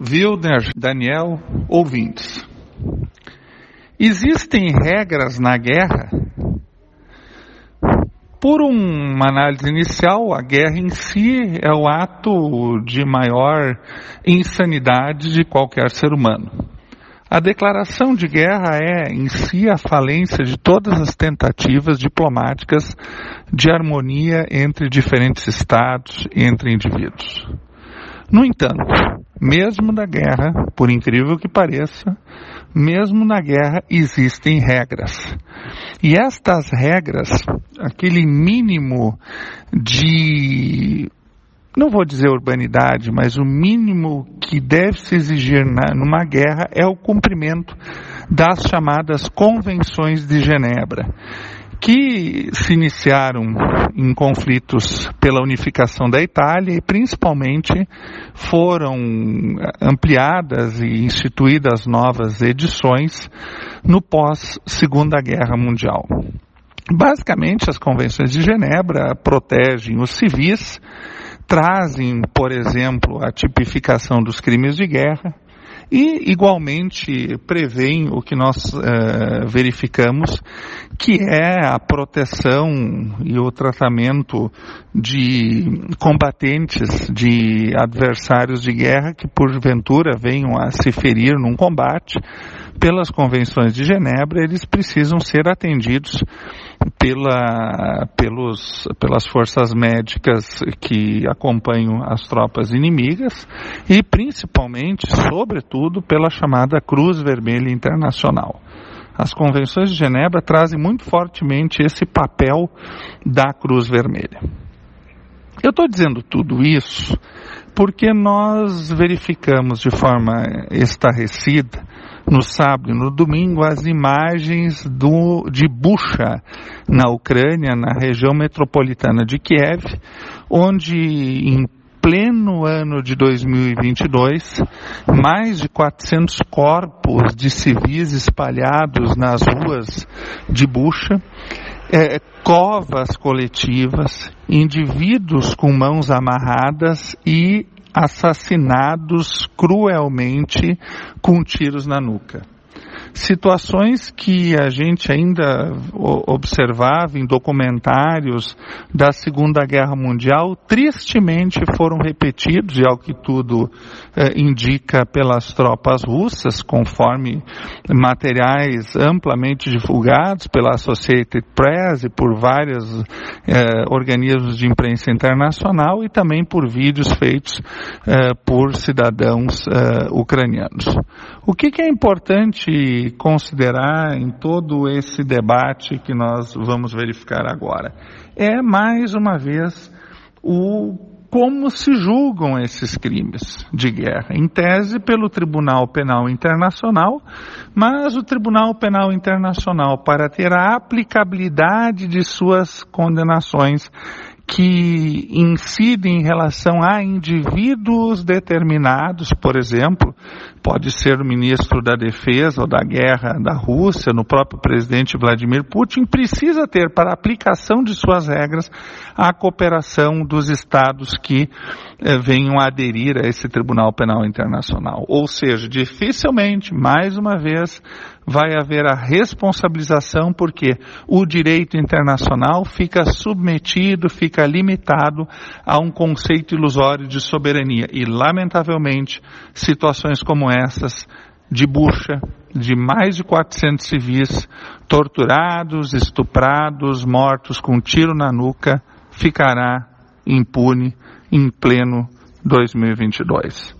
Wilder, Daniel, ouvintes. Existem regras na guerra? Por uma análise inicial, a guerra em si é o ato de maior insanidade de qualquer ser humano. A declaração de guerra é, em si, a falência de todas as tentativas diplomáticas de harmonia entre diferentes estados e entre indivíduos. No entanto, mesmo na guerra, por incrível que pareça, mesmo na guerra existem regras. E estas regras, aquele mínimo de não vou dizer urbanidade, mas o mínimo que deve se exigir na, numa guerra é o cumprimento das chamadas convenções de Genebra que se iniciaram em conflitos pela unificação da Itália e principalmente foram ampliadas e instituídas novas edições no pós Segunda Guerra Mundial. Basicamente, as convenções de Genebra protegem os civis, trazem, por exemplo, a tipificação dos crimes de guerra, e, igualmente, prevêem o que nós uh, verificamos, que é a proteção e o tratamento de combatentes, de adversários de guerra que, porventura, venham a se ferir num combate. Pelas convenções de Genebra, eles precisam ser atendidos pela, pelos, pelas forças médicas que acompanham as tropas inimigas e principalmente, sobretudo, pela chamada Cruz Vermelha Internacional. As convenções de Genebra trazem muito fortemente esse papel da Cruz Vermelha. Eu estou dizendo tudo isso porque nós verificamos de forma estarrecida no sábado e no domingo as imagens do, de Bucha, na Ucrânia, na região metropolitana de Kiev, onde em pleno ano de 2022, mais de 400 corpos de civis espalhados nas ruas de Bucha, é, covas coletivas, indivíduos com mãos amarradas e assassinados cruelmente com tiros na nuca situações que a gente ainda observava em documentários da Segunda Guerra Mundial, tristemente foram repetidos, e ao que tudo eh, indica pelas tropas russas, conforme materiais amplamente divulgados pela Associated Press e por vários eh, organismos de imprensa internacional e também por vídeos feitos eh, por cidadãos ucranianos. O que, que é importante considerar em todo esse debate que nós vamos verificar agora. É, mais uma vez, o como se julgam esses crimes de guerra, em tese pelo Tribunal Penal Internacional, mas o Tribunal Penal Internacional, para ter a aplicabilidade de suas condenações, que incidem em relação a indivíduos determinados, por exemplo, pode ser o ministro da Defesa ou da Guerra da Rússia, no próprio presidente Vladimir Putin, precisa ter para aplicação de suas regras a cooperação dos estados que eh, venham a aderir a esse Tribunal Penal Internacional. Ou seja, dificilmente, mais uma vez, vai haver a responsabilização porque o direito internacional fica submetido, fica limitado a um conceito ilusório de soberania. E, lamentavelmente, situações como essas de bucha, de mais de 400 civis torturados, estuprados, mortos com um tiro na nuca, ficará impune em pleno 2022.